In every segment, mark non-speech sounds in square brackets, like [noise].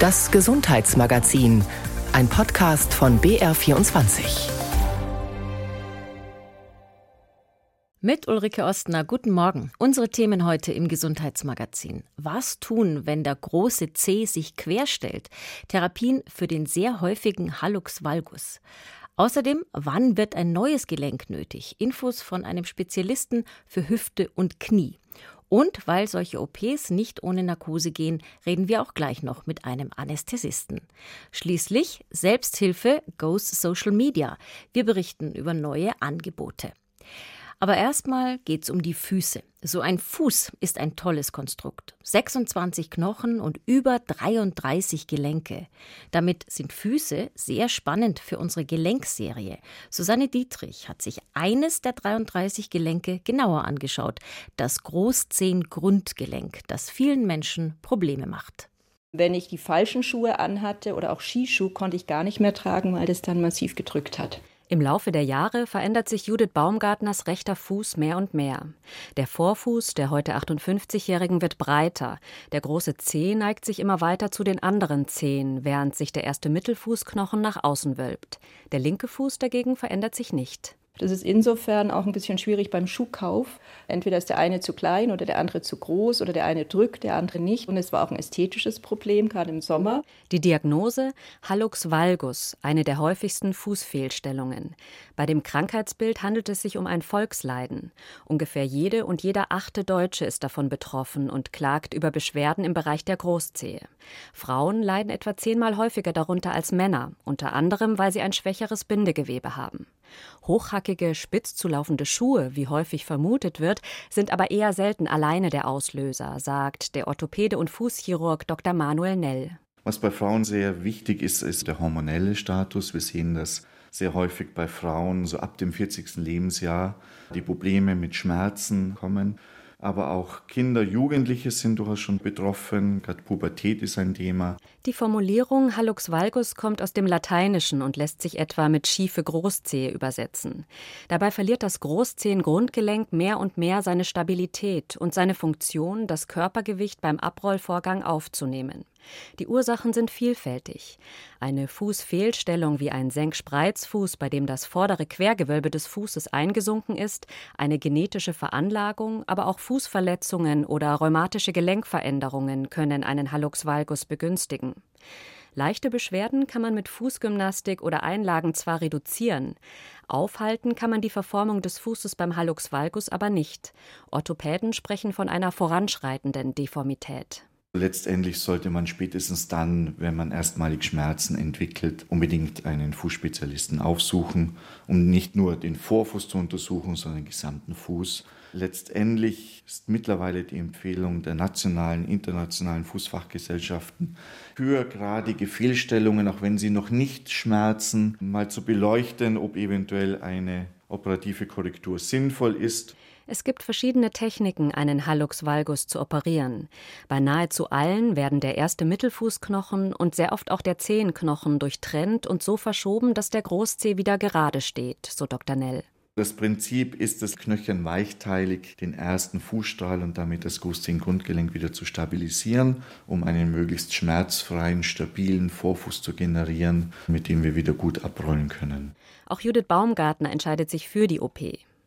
Das Gesundheitsmagazin, ein Podcast von BR24. Mit Ulrike Ostner, guten Morgen. Unsere Themen heute im Gesundheitsmagazin. Was tun, wenn der große C sich querstellt? Therapien für den sehr häufigen Hallux valgus. Außerdem, wann wird ein neues Gelenk nötig? Infos von einem Spezialisten für Hüfte und Knie. Und weil solche OPs nicht ohne Narkose gehen, reden wir auch gleich noch mit einem Anästhesisten. Schließlich Selbsthilfe goes Social Media. Wir berichten über neue Angebote. Aber erstmal geht's um die Füße. So ein Fuß ist ein tolles Konstrukt. 26 Knochen und über 33 Gelenke. Damit sind Füße sehr spannend für unsere Gelenkserie. Susanne Dietrich hat sich eines der 33 Gelenke genauer angeschaut. Das Großzehengrundgelenk, das vielen Menschen Probleme macht. Wenn ich die falschen Schuhe anhatte oder auch Skischuh, konnte ich gar nicht mehr tragen, weil das dann massiv gedrückt hat. Im Laufe der Jahre verändert sich Judith Baumgartners rechter Fuß mehr und mehr. Der Vorfuß der heute 58-Jährigen wird breiter. Der große Zeh neigt sich immer weiter zu den anderen Zehen, während sich der erste Mittelfußknochen nach außen wölbt. Der linke Fuß dagegen verändert sich nicht. Das ist insofern auch ein bisschen schwierig beim Schuhkauf. Entweder ist der eine zu klein oder der andere zu groß oder der eine drückt, der andere nicht. Und es war auch ein ästhetisches Problem, gerade im Sommer. Die Diagnose Hallux valgus, eine der häufigsten Fußfehlstellungen. Bei dem Krankheitsbild handelt es sich um ein Volksleiden. Ungefähr jede und jeder achte Deutsche ist davon betroffen und klagt über Beschwerden im Bereich der Großzehe. Frauen leiden etwa zehnmal häufiger darunter als Männer, unter anderem, weil sie ein schwächeres Bindegewebe haben. Hochhackige, spitz zulaufende Schuhe, wie häufig vermutet wird, sind aber eher selten alleine der Auslöser, sagt der Orthopäde und Fußchirurg Dr. Manuel Nell. Was bei Frauen sehr wichtig ist, ist der hormonelle Status. Wir sehen das sehr häufig bei Frauen, so ab dem 40. Lebensjahr, die Probleme mit Schmerzen kommen aber auch Kinder, Jugendliche sind durchaus schon betroffen. Gerade Pubertät ist ein Thema. Die Formulierung Hallux valgus kommt aus dem Lateinischen und lässt sich etwa mit schiefe Großzehe übersetzen. Dabei verliert das Großzehengrundgelenk mehr und mehr seine Stabilität und seine Funktion, das Körpergewicht beim Abrollvorgang aufzunehmen. Die Ursachen sind vielfältig. Eine Fußfehlstellung wie ein Senkspreizfuß, bei dem das vordere Quergewölbe des Fußes eingesunken ist, eine genetische Veranlagung, aber auch Fußverletzungen oder rheumatische Gelenkveränderungen können einen Hallux valgus begünstigen. Leichte Beschwerden kann man mit Fußgymnastik oder Einlagen zwar reduzieren, aufhalten kann man die Verformung des Fußes beim Hallux valgus aber nicht. Orthopäden sprechen von einer voranschreitenden Deformität. Letztendlich sollte man spätestens dann, wenn man erstmalig Schmerzen entwickelt, unbedingt einen Fußspezialisten aufsuchen, um nicht nur den Vorfuß zu untersuchen, sondern den gesamten Fuß. Letztendlich ist mittlerweile die Empfehlung der nationalen, internationalen Fußfachgesellschaften für gradige Fehlstellungen, auch wenn sie noch nicht schmerzen, mal zu beleuchten, ob eventuell eine operative Korrektur sinnvoll ist. Es gibt verschiedene Techniken, einen Hallux valgus zu operieren. Bei nahezu allen werden der erste Mittelfußknochen und sehr oft auch der Zehenknochen durchtrennt und so verschoben, dass der Großzeh wieder gerade steht, so Dr. Nell. Das Prinzip ist das Knöchel weichteilig, den ersten Fußstrahl und damit das Großzehengrundgelenk wieder zu stabilisieren, um einen möglichst schmerzfreien, stabilen Vorfuß zu generieren, mit dem wir wieder gut abrollen können. Auch Judith Baumgartner entscheidet sich für die OP.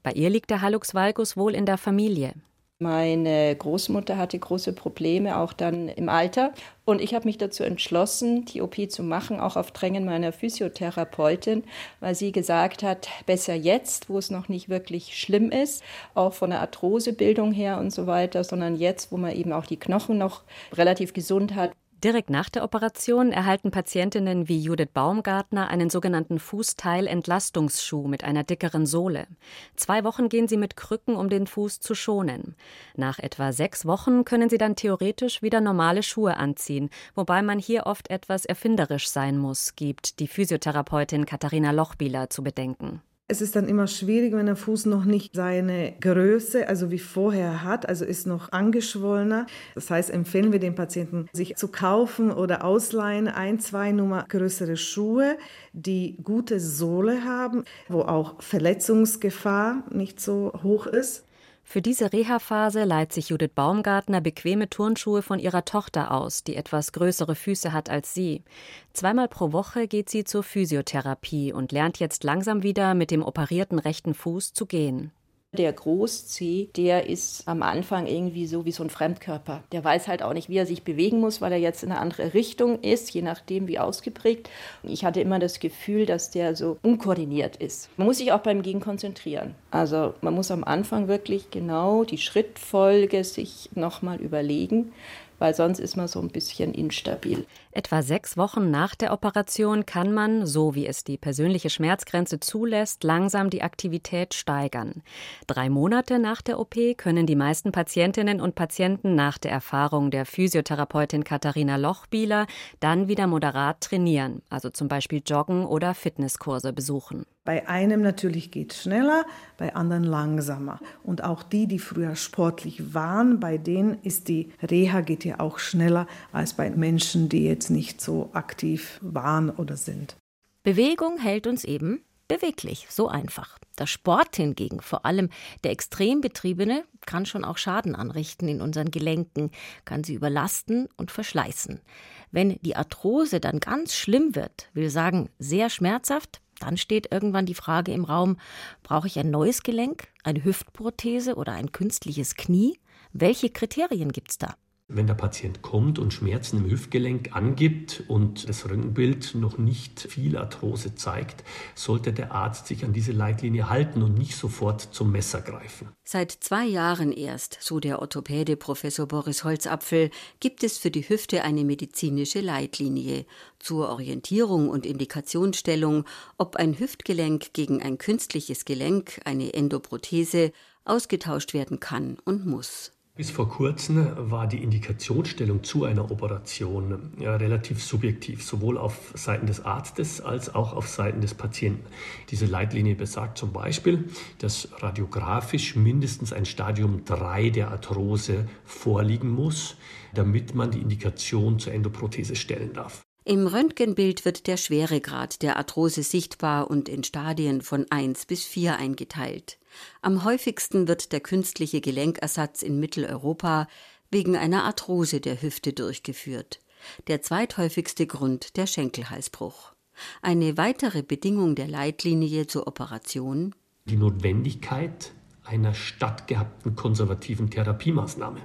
Bei ihr liegt der Hallux valgus wohl in der Familie. Meine Großmutter hatte große Probleme, auch dann im Alter. Und ich habe mich dazu entschlossen, die OP zu machen, auch auf Drängen meiner Physiotherapeutin, weil sie gesagt hat, besser jetzt, wo es noch nicht wirklich schlimm ist, auch von der Arthrosebildung her und so weiter, sondern jetzt, wo man eben auch die Knochen noch relativ gesund hat, Direkt nach der Operation erhalten Patientinnen wie Judith Baumgartner einen sogenannten Fußteilentlastungsschuh mit einer dickeren Sohle. Zwei Wochen gehen sie mit Krücken, um den Fuß zu schonen. Nach etwa sechs Wochen können sie dann theoretisch wieder normale Schuhe anziehen, wobei man hier oft etwas erfinderisch sein muss, gibt die Physiotherapeutin Katharina Lochbieler zu bedenken. Es ist dann immer schwierig, wenn der Fuß noch nicht seine Größe, also wie vorher hat, also ist noch angeschwollener. Das heißt, empfehlen wir den Patienten, sich zu kaufen oder ausleihen ein, zwei Nummer größere Schuhe, die gute Sohle haben, wo auch Verletzungsgefahr nicht so hoch ist. Für diese Reha-Phase leiht sich Judith Baumgartner bequeme Turnschuhe von ihrer Tochter aus, die etwas größere Füße hat als sie. Zweimal pro Woche geht sie zur Physiotherapie und lernt jetzt langsam wieder mit dem operierten rechten Fuß zu gehen. Der Großzeh, der ist am Anfang irgendwie so wie so ein Fremdkörper. Der weiß halt auch nicht, wie er sich bewegen muss, weil er jetzt in eine andere Richtung ist, je nachdem wie ausgeprägt. Ich hatte immer das Gefühl, dass der so unkoordiniert ist. Man muss sich auch beim Gehen konzentrieren. Also man muss am Anfang wirklich genau die Schrittfolge sich nochmal überlegen weil sonst ist man so ein bisschen instabil. Etwa sechs Wochen nach der Operation kann man, so wie es die persönliche Schmerzgrenze zulässt, langsam die Aktivität steigern. Drei Monate nach der OP können die meisten Patientinnen und Patienten nach der Erfahrung der Physiotherapeutin Katharina Lochbieler dann wieder moderat trainieren, also zum Beispiel joggen oder Fitnesskurse besuchen. Bei einem natürlich geht es schneller, bei anderen langsamer. Und auch die, die früher sportlich waren, bei denen ist die Reha geht ja auch schneller als bei Menschen, die jetzt nicht so aktiv waren oder sind. Bewegung hält uns eben beweglich, so einfach. Der Sport hingegen, vor allem der extrem betriebene, kann schon auch Schaden anrichten in unseren Gelenken, kann sie überlasten und verschleißen. Wenn die Arthrose dann ganz schlimm wird, will sagen sehr schmerzhaft, dann steht irgendwann die Frage im Raum, brauche ich ein neues Gelenk, eine Hüftprothese oder ein künstliches Knie? Welche Kriterien gibt es da? Wenn der Patient kommt und Schmerzen im Hüftgelenk angibt und das Röntgenbild noch nicht viel Arthrose zeigt, sollte der Arzt sich an diese Leitlinie halten und nicht sofort zum Messer greifen. Seit zwei Jahren erst, so der Orthopäde Professor Boris Holzapfel, gibt es für die Hüfte eine medizinische Leitlinie zur Orientierung und Indikationsstellung, ob ein Hüftgelenk gegen ein künstliches Gelenk, eine Endoprothese, ausgetauscht werden kann und muss. Bis vor kurzem war die Indikationsstellung zu einer Operation ja, relativ subjektiv, sowohl auf Seiten des Arztes als auch auf Seiten des Patienten. Diese Leitlinie besagt zum Beispiel, dass radiografisch mindestens ein Stadium 3 der Arthrose vorliegen muss, damit man die Indikation zur Endoprothese stellen darf. Im Röntgenbild wird der Schweregrad der Arthrose sichtbar und in Stadien von 1 bis 4 eingeteilt. Am häufigsten wird der künstliche Gelenkersatz in Mitteleuropa wegen einer Arthrose der Hüfte durchgeführt. Der zweithäufigste Grund der Schenkelhalsbruch. Eine weitere Bedingung der Leitlinie zur Operation die Notwendigkeit einer stattgehabten konservativen Therapiemaßnahme.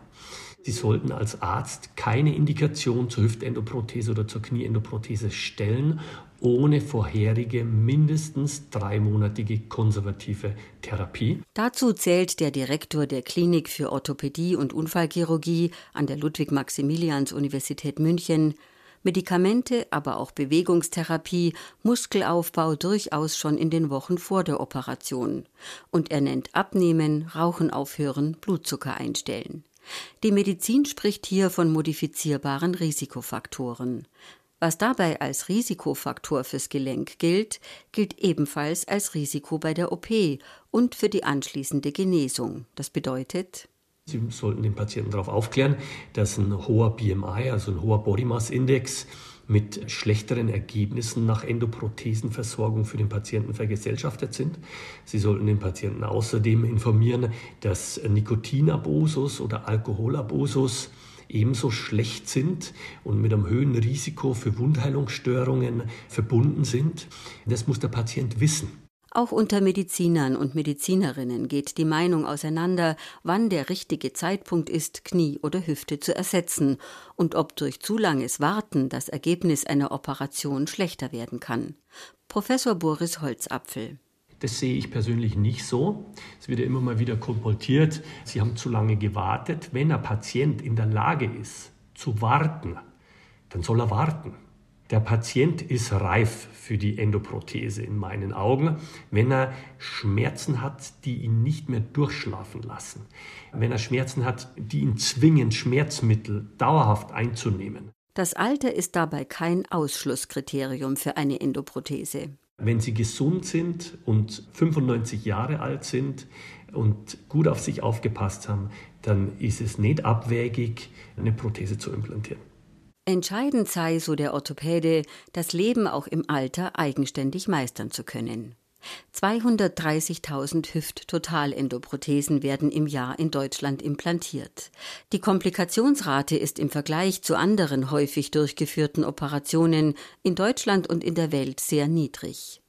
Sie sollten als Arzt keine Indikation zur Hüftendoprothese oder zur Knieendoprothese stellen, ohne vorherige mindestens dreimonatige konservative Therapie. Dazu zählt der Direktor der Klinik für Orthopädie und Unfallchirurgie an der Ludwig-Maximilians-Universität München, Medikamente, aber auch Bewegungstherapie, Muskelaufbau durchaus schon in den Wochen vor der Operation. Und er nennt Abnehmen, Rauchen aufhören, Blutzucker einstellen. Die Medizin spricht hier von modifizierbaren Risikofaktoren. Was dabei als Risikofaktor fürs Gelenk gilt, gilt ebenfalls als Risiko bei der OP und für die anschließende Genesung. Das bedeutet, Sie sollten den Patienten darauf aufklären, dass ein hoher BMI, also ein hoher Body Mass Index, mit schlechteren Ergebnissen nach Endoprothesenversorgung für den Patienten vergesellschaftet sind. Sie sollten den Patienten außerdem informieren, dass Nikotinabusus oder Alkoholabusus ebenso schlecht sind und mit einem höheren Risiko für Wundheilungsstörungen verbunden sind. Das muss der Patient wissen. Auch unter Medizinern und Medizinerinnen geht die Meinung auseinander, wann der richtige Zeitpunkt ist, Knie oder Hüfte zu ersetzen und ob durch zu langes Warten das Ergebnis einer Operation schlechter werden kann. Professor Boris Holzapfel. Das sehe ich persönlich nicht so. Es wird ja immer mal wieder kolportiert, Sie haben zu lange gewartet. Wenn ein Patient in der Lage ist, zu warten, dann soll er warten. Der Patient ist reif für die Endoprothese in meinen Augen, wenn er Schmerzen hat, die ihn nicht mehr durchschlafen lassen. Wenn er Schmerzen hat, die ihn zwingen, Schmerzmittel dauerhaft einzunehmen. Das Alter ist dabei kein Ausschlusskriterium für eine Endoprothese. Wenn Sie gesund sind und 95 Jahre alt sind und gut auf sich aufgepasst haben, dann ist es nicht abwägig, eine Prothese zu implantieren. Entscheidend sei, so der Orthopäde, das Leben auch im Alter eigenständig meistern zu können. 230.000 Hüft-Totalendoprothesen werden im Jahr in Deutschland implantiert. Die Komplikationsrate ist im Vergleich zu anderen häufig durchgeführten Operationen in Deutschland und in der Welt sehr niedrig.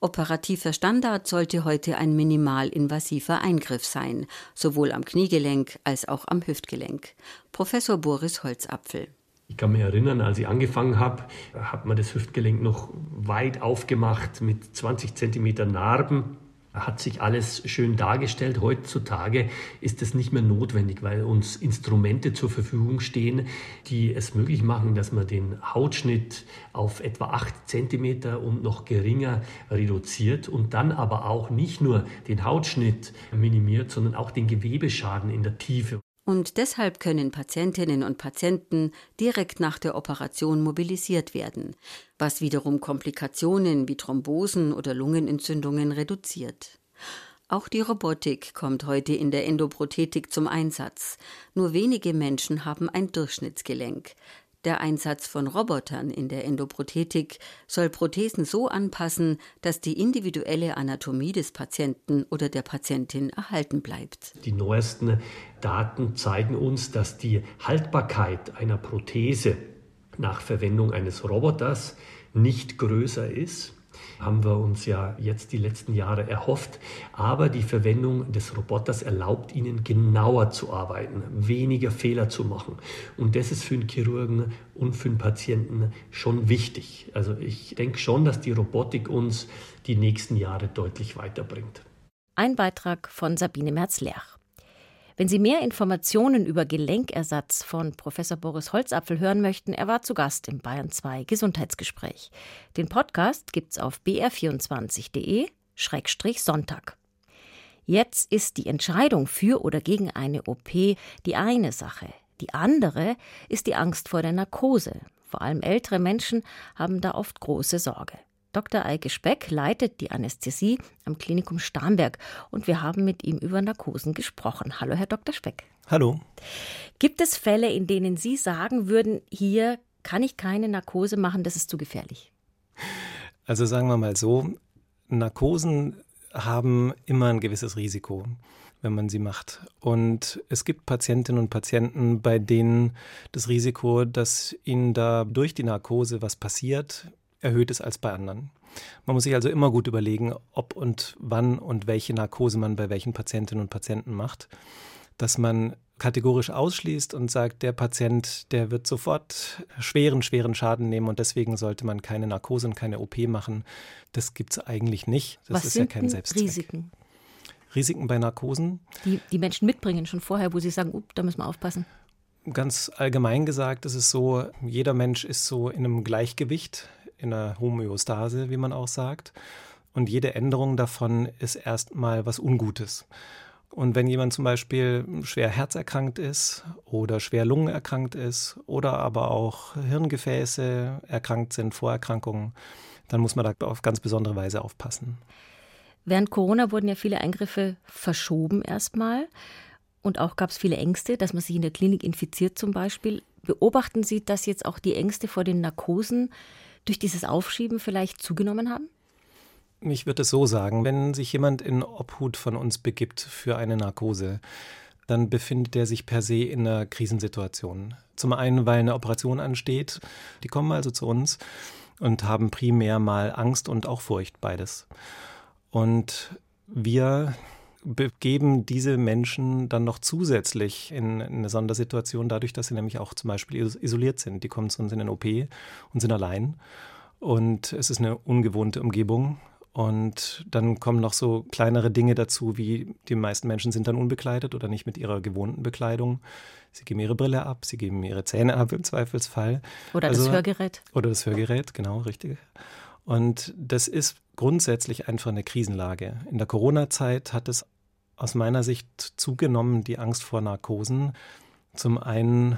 Operativer Standard sollte heute ein minimalinvasiver Eingriff sein, sowohl am Kniegelenk als auch am Hüftgelenk. Professor Boris Holzapfel. Ich kann mich erinnern, als ich angefangen habe, hat man das Hüftgelenk noch weit aufgemacht mit 20 Zentimeter Narben. Hat sich alles schön dargestellt. Heutzutage ist das nicht mehr notwendig, weil uns Instrumente zur Verfügung stehen, die es möglich machen, dass man den Hautschnitt auf etwa 8 Zentimeter und noch geringer reduziert und dann aber auch nicht nur den Hautschnitt minimiert, sondern auch den Gewebeschaden in der Tiefe und deshalb können Patientinnen und Patienten direkt nach der Operation mobilisiert werden, was wiederum Komplikationen wie Thrombosen oder Lungenentzündungen reduziert. Auch die Robotik kommt heute in der Endoprothetik zum Einsatz. Nur wenige Menschen haben ein Durchschnittsgelenk. Der Einsatz von Robotern in der Endoprothetik soll Prothesen so anpassen, dass die individuelle Anatomie des Patienten oder der Patientin erhalten bleibt. Die neuesten Daten zeigen uns, dass die Haltbarkeit einer Prothese nach Verwendung eines Roboters nicht größer ist haben wir uns ja jetzt die letzten Jahre erhofft. Aber die Verwendung des Roboters erlaubt ihnen genauer zu arbeiten, weniger Fehler zu machen. Und das ist für den Chirurgen und für den Patienten schon wichtig. Also ich denke schon, dass die Robotik uns die nächsten Jahre deutlich weiterbringt. Ein Beitrag von Sabine Merz-Lerch. Wenn Sie mehr Informationen über Gelenkersatz von Professor Boris Holzapfel hören möchten, er war zu Gast im Bayern 2 Gesundheitsgespräch. Den Podcast gibt's auf br24.de-sonntag. Jetzt ist die Entscheidung für oder gegen eine OP die eine Sache. Die andere ist die Angst vor der Narkose. Vor allem ältere Menschen haben da oft große Sorge. Dr. Eike Speck leitet die Anästhesie am Klinikum Starnberg und wir haben mit ihm über Narkosen gesprochen. Hallo, Herr Dr. Speck. Hallo. Gibt es Fälle, in denen Sie sagen würden, hier kann ich keine Narkose machen, das ist zu gefährlich? Also sagen wir mal so, Narkosen haben immer ein gewisses Risiko, wenn man sie macht. Und es gibt Patientinnen und Patienten, bei denen das Risiko, dass ihnen da durch die Narkose was passiert, erhöht ist als bei anderen. Man muss sich also immer gut überlegen, ob und wann und welche Narkose man bei welchen Patientinnen und Patienten macht. Dass man kategorisch ausschließt und sagt, der Patient, der wird sofort schweren, schweren Schaden nehmen und deswegen sollte man keine Narkose und keine OP machen. Das gibt es eigentlich nicht. Das Was ist sind ja kein Selbstzweck. Risiken? Risiken bei Narkosen? Die die Menschen mitbringen schon vorher, wo sie sagen, up, da müssen wir aufpassen. Ganz allgemein gesagt ist es so, jeder Mensch ist so in einem Gleichgewicht in der Homöostase, wie man auch sagt. Und jede Änderung davon ist erstmal was Ungutes. Und wenn jemand zum Beispiel schwer herzerkrankt ist oder schwer lungenerkrankt ist oder aber auch Hirngefäße erkrankt sind, Vorerkrankungen, dann muss man da auf ganz besondere Weise aufpassen. Während Corona wurden ja viele Eingriffe verschoben erstmal. Und auch gab es viele Ängste, dass man sich in der Klinik infiziert zum Beispiel. Beobachten Sie, dass jetzt auch die Ängste vor den Narkosen durch dieses Aufschieben vielleicht zugenommen haben? Ich würde es so sagen, wenn sich jemand in Obhut von uns begibt für eine Narkose, dann befindet er sich per se in einer Krisensituation. Zum einen, weil eine Operation ansteht. Die kommen also zu uns und haben primär mal Angst und auch Furcht, beides. Und wir begeben diese Menschen dann noch zusätzlich in, eine Sondersituation, dadurch, dass sie nämlich auch zum Beispiel isoliert sind. Die kommen zu uns in den OP und sind allein. Und es ist eine ungewohnte Umgebung. Und dann kommen noch so kleinere Dinge dazu, wie die meisten Menschen sind dann unbekleidet oder nicht mit ihrer gewohnten Bekleidung. Sie geben ihre Brille ab, sie geben ihre Zähne ab im Zweifelsfall. Oder also, das Hörgerät. Oder das Hörgerät, genau, richtig. Und das ist grundsätzlich einfach eine Krisenlage. In der Corona-Zeit hat es aus meiner Sicht zugenommen, die Angst vor Narkosen. Zum einen,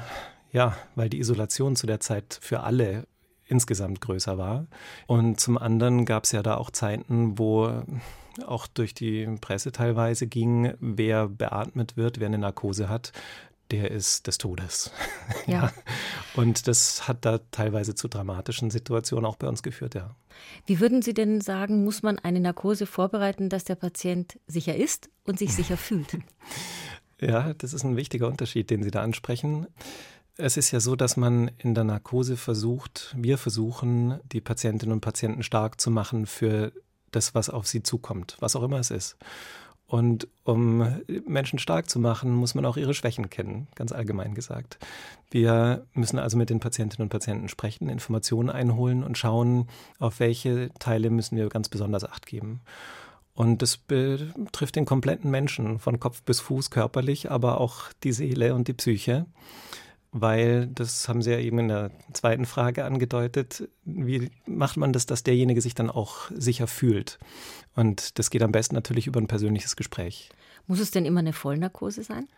ja, weil die Isolation zu der Zeit für alle insgesamt größer war. Und zum anderen gab es ja da auch Zeiten, wo auch durch die Presse teilweise ging, wer beatmet wird, wer eine Narkose hat, der ist des Todes. Ja. [laughs] ja. Und das hat da teilweise zu dramatischen Situationen auch bei uns geführt, ja. Wie würden Sie denn sagen, muss man eine Narkose vorbereiten, dass der Patient sicher ist und sich sicher [laughs] fühlt? Ja, das ist ein wichtiger Unterschied, den Sie da ansprechen. Es ist ja so, dass man in der Narkose versucht, wir versuchen, die Patientinnen und Patienten stark zu machen für das, was auf sie zukommt, was auch immer es ist. Und um Menschen stark zu machen, muss man auch ihre Schwächen kennen, ganz allgemein gesagt. Wir müssen also mit den Patientinnen und Patienten sprechen, Informationen einholen und schauen, auf welche Teile müssen wir ganz besonders Acht geben. Und das betrifft den kompletten Menschen, von Kopf bis Fuß körperlich, aber auch die Seele und die Psyche weil, das haben Sie ja eben in der zweiten Frage angedeutet, wie macht man das, dass derjenige sich dann auch sicher fühlt? Und das geht am besten natürlich über ein persönliches Gespräch. Muss es denn immer eine Vollnarkose sein?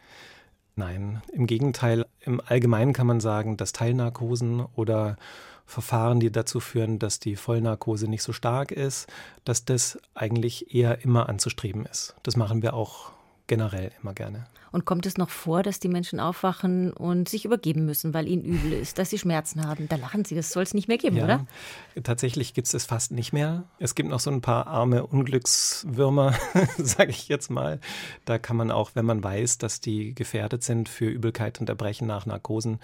Nein, im Gegenteil. Im Allgemeinen kann man sagen, dass Teilnarkosen oder Verfahren, die dazu führen, dass die Vollnarkose nicht so stark ist, dass das eigentlich eher immer anzustreben ist. Das machen wir auch generell immer gerne. Und kommt es noch vor, dass die Menschen aufwachen und sich übergeben müssen, weil ihnen übel ist, dass sie Schmerzen haben? Da lachen sie, das soll es nicht mehr geben, ja, oder? Tatsächlich gibt es es fast nicht mehr. Es gibt noch so ein paar arme Unglückswürmer, [laughs] sage ich jetzt mal. Da kann man auch, wenn man weiß, dass die gefährdet sind für Übelkeit und Erbrechen nach Narkosen,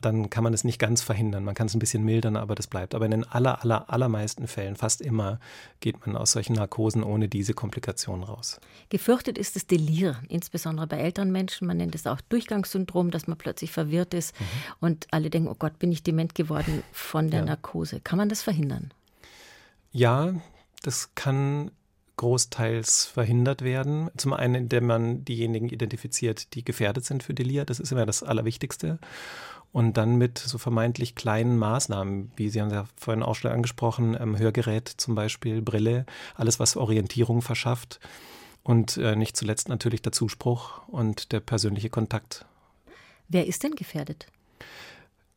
dann kann man es nicht ganz verhindern. Man kann es ein bisschen mildern, aber das bleibt. Aber in den aller, aller, allermeisten Fällen, fast immer, geht man aus solchen Narkosen ohne diese Komplikationen raus. Gefürchtet ist das Delir, insbesondere bei älteren Menschen. Man nennt es auch Durchgangssyndrom, dass man plötzlich verwirrt ist mhm. und alle denken, oh Gott, bin ich dement geworden von der ja. Narkose. Kann man das verhindern? Ja, das kann großteils verhindert werden. Zum einen, indem man diejenigen identifiziert, die gefährdet sind für Delir. Das ist immer das Allerwichtigste und dann mit so vermeintlich kleinen Maßnahmen, wie Sie haben ja vorhin auch schon angesprochen, ähm, Hörgerät zum Beispiel, Brille, alles, was Orientierung verschafft und äh, nicht zuletzt natürlich der Zuspruch und der persönliche Kontakt. Wer ist denn gefährdet?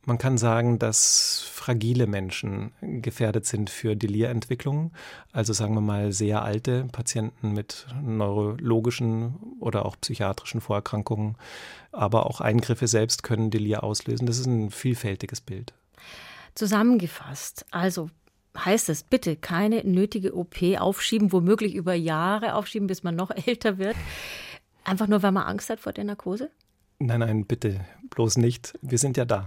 Man kann sagen, dass fragile Menschen gefährdet sind für Delirentwicklungen. Also sagen wir mal sehr alte Patienten mit neurologischen oder auch psychiatrischen Vorerkrankungen. Aber auch Eingriffe selbst können Delir auslösen. Das ist ein vielfältiges Bild. Zusammengefasst, also heißt es bitte keine nötige OP aufschieben, womöglich über Jahre aufschieben, bis man noch [laughs] älter wird. Einfach nur, weil man Angst hat vor der Narkose? Nein, nein, bitte, bloß nicht. Wir sind ja da.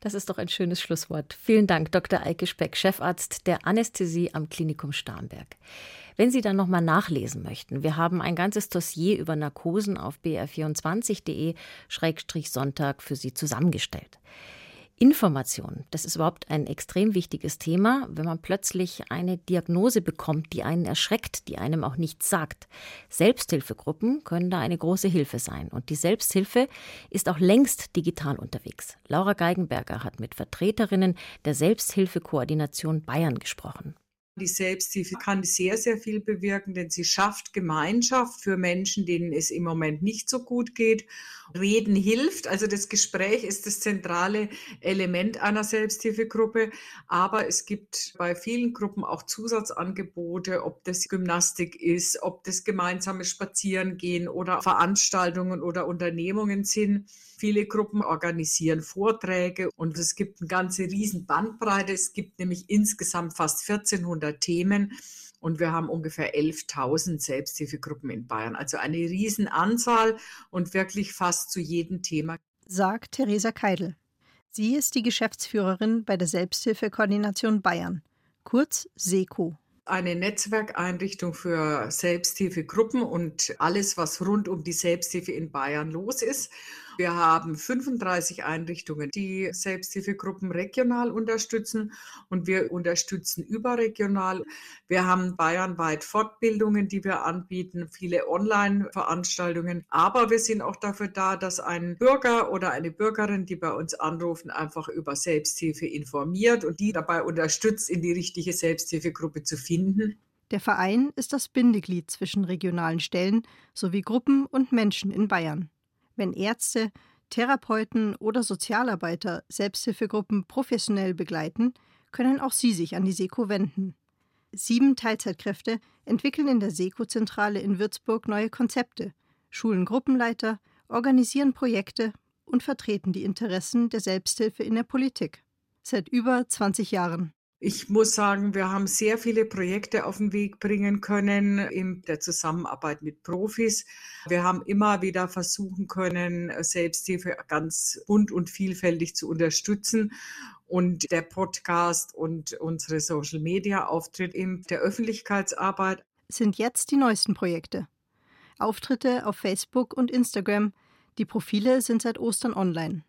Das ist doch ein schönes Schlusswort. Vielen Dank, Dr. Eike Speck, Chefarzt der Anästhesie am Klinikum Starnberg. Wenn Sie dann nochmal nachlesen möchten, wir haben ein ganzes Dossier über Narkosen auf br24.de-sonntag für Sie zusammengestellt. Information, das ist überhaupt ein extrem wichtiges Thema, wenn man plötzlich eine Diagnose bekommt, die einen erschreckt, die einem auch nichts sagt. Selbsthilfegruppen können da eine große Hilfe sein. Und die Selbsthilfe ist auch längst digital unterwegs. Laura Geigenberger hat mit Vertreterinnen der Selbsthilfekoordination Bayern gesprochen. Die Selbsthilfe kann sehr, sehr viel bewirken, denn sie schafft Gemeinschaft für Menschen, denen es im Moment nicht so gut geht. Reden hilft, also das Gespräch ist das zentrale Element einer Selbsthilfegruppe, aber es gibt bei vielen Gruppen auch Zusatzangebote, ob das Gymnastik ist, ob das gemeinsame Spazierengehen oder Veranstaltungen oder Unternehmungen sind. Viele Gruppen organisieren Vorträge und es gibt eine ganze riesen Bandbreite. Es gibt nämlich insgesamt fast 1400 Themen und wir haben ungefähr 11.000 Selbsthilfegruppen in Bayern. Also eine Riesenanzahl und wirklich fast zu jedem Thema. Sagt Theresa Keidel. Sie ist die Geschäftsführerin bei der Selbsthilfekoordination Bayern, kurz SECO eine Netzwerkeinrichtung für Selbsthilfegruppen und alles, was rund um die Selbsthilfe in Bayern los ist. Wir haben 35 Einrichtungen, die Selbsthilfegruppen regional unterstützen und wir unterstützen überregional. Wir haben bayernweit Fortbildungen, die wir anbieten, viele Online-Veranstaltungen. Aber wir sind auch dafür da, dass ein Bürger oder eine Bürgerin, die bei uns anrufen, einfach über Selbsthilfe informiert und die dabei unterstützt, in die richtige Selbsthilfegruppe zu finden. Der Verein ist das Bindeglied zwischen regionalen Stellen sowie Gruppen und Menschen in Bayern. Wenn Ärzte, Therapeuten oder Sozialarbeiter Selbsthilfegruppen professionell begleiten, können auch sie sich an die SECO wenden. Sieben Teilzeitkräfte entwickeln in der SECO-Zentrale in Würzburg neue Konzepte, schulen Gruppenleiter organisieren Projekte und vertreten die Interessen der Selbsthilfe in der Politik. Seit über 20 Jahren. Ich muss sagen, wir haben sehr viele Projekte auf den Weg bringen können in der Zusammenarbeit mit Profis. Wir haben immer wieder versuchen können, Selbsthilfe ganz bunt und vielfältig zu unterstützen. Und der Podcast und unsere Social-Media-Auftritt in der Öffentlichkeitsarbeit sind jetzt die neuesten Projekte. Auftritte auf Facebook und Instagram. Die Profile sind seit Ostern online.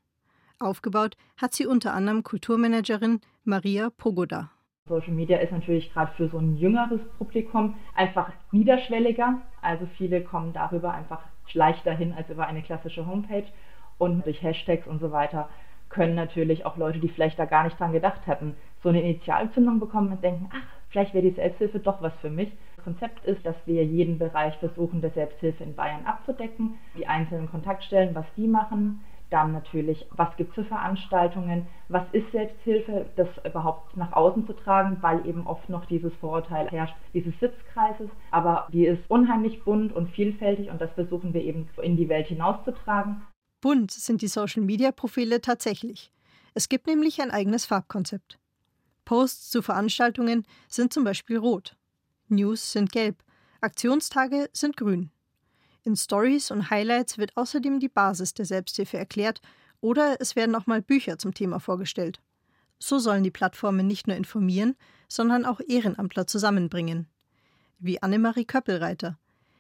Aufgebaut hat sie unter anderem Kulturmanagerin Maria Pogoda. Social Media ist natürlich gerade für so ein jüngeres Publikum einfach niederschwelliger. Also viele kommen darüber einfach leichter hin als über eine klassische Homepage. Und durch Hashtags und so weiter können natürlich auch Leute, die vielleicht da gar nicht dran gedacht hätten, so eine Initialzündung bekommen und denken, ach, vielleicht wäre die Selbsthilfe doch was für mich. Das Konzept ist, dass wir jeden Bereich versuchen, der Selbsthilfe in Bayern abzudecken, die einzelnen Kontaktstellen, was die machen, dann natürlich, was gibt es für Veranstaltungen? Was ist Selbsthilfe? Das überhaupt nach außen zu tragen, weil eben oft noch dieses Vorurteil herrscht, dieses Sitzkreises. Aber die ist unheimlich bunt und vielfältig und das versuchen wir eben in die Welt hinauszutragen. Bunt sind die Social-Media-Profile tatsächlich. Es gibt nämlich ein eigenes Farbkonzept. Posts zu Veranstaltungen sind zum Beispiel rot. News sind gelb. Aktionstage sind grün. In Stories und Highlights wird außerdem die Basis der Selbsthilfe erklärt oder es werden auch mal Bücher zum Thema vorgestellt. So sollen die Plattformen nicht nur informieren, sondern auch Ehrenamtler zusammenbringen. Wie Annemarie Köppelreiter.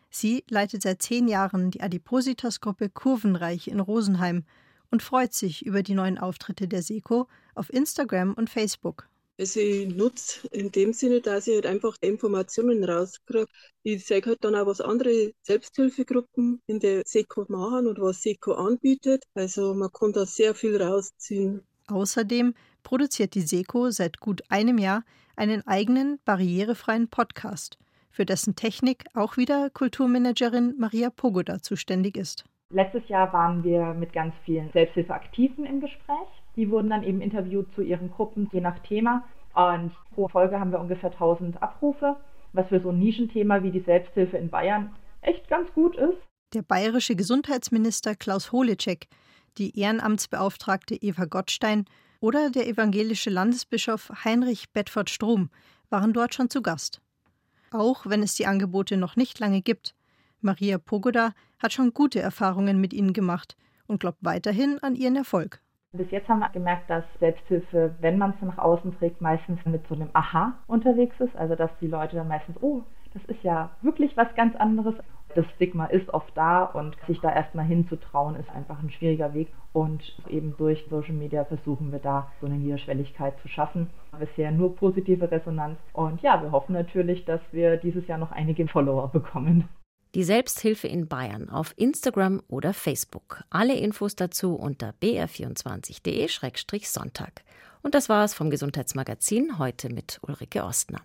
Sie leitet seit zehn Jahren die Adipositas-Gruppe Kurvenreich in Rosenheim und freut sich über die neuen Auftritte der SECO auf Instagram und Facebook. Also ich nutze in dem Sinne, dass ich halt einfach Informationen rauskriege. Ich sehe halt dann auch, was andere Selbsthilfegruppen in der SECO machen und was SECO anbietet. Also man kann da sehr viel rausziehen. Außerdem produziert die SECO seit gut einem Jahr einen eigenen barrierefreien Podcast, für dessen Technik auch wieder Kulturmanagerin Maria Pogoda zuständig ist. Letztes Jahr waren wir mit ganz vielen Selbsthilfeaktiven im Gespräch. Die wurden dann eben interviewt zu ihren Gruppen, je nach Thema. Und pro Folge haben wir ungefähr 1000 Abrufe, was für so ein Nischenthema wie die Selbsthilfe in Bayern echt ganz gut ist. Der bayerische Gesundheitsminister Klaus Holecek, die Ehrenamtsbeauftragte Eva Gottstein oder der evangelische Landesbischof Heinrich Bedford Strom waren dort schon zu Gast. Auch wenn es die Angebote noch nicht lange gibt, Maria Pogoda hat schon gute Erfahrungen mit ihnen gemacht und glaubt weiterhin an ihren Erfolg. Bis jetzt haben wir gemerkt, dass Selbsthilfe, wenn man es nach außen trägt, meistens mit so einem Aha unterwegs ist. Also dass die Leute dann meistens, oh, das ist ja wirklich was ganz anderes. Das Stigma ist oft da und sich da erstmal hinzutrauen, ist einfach ein schwieriger Weg. Und eben durch Social Media versuchen wir da so eine Niederschwelligkeit zu schaffen. Bisher nur positive Resonanz. Und ja, wir hoffen natürlich, dass wir dieses Jahr noch einige Follower bekommen. Die Selbsthilfe in Bayern auf Instagram oder Facebook. Alle Infos dazu unter br24.de-sonntag. Und das war es vom Gesundheitsmagazin heute mit Ulrike Ostner.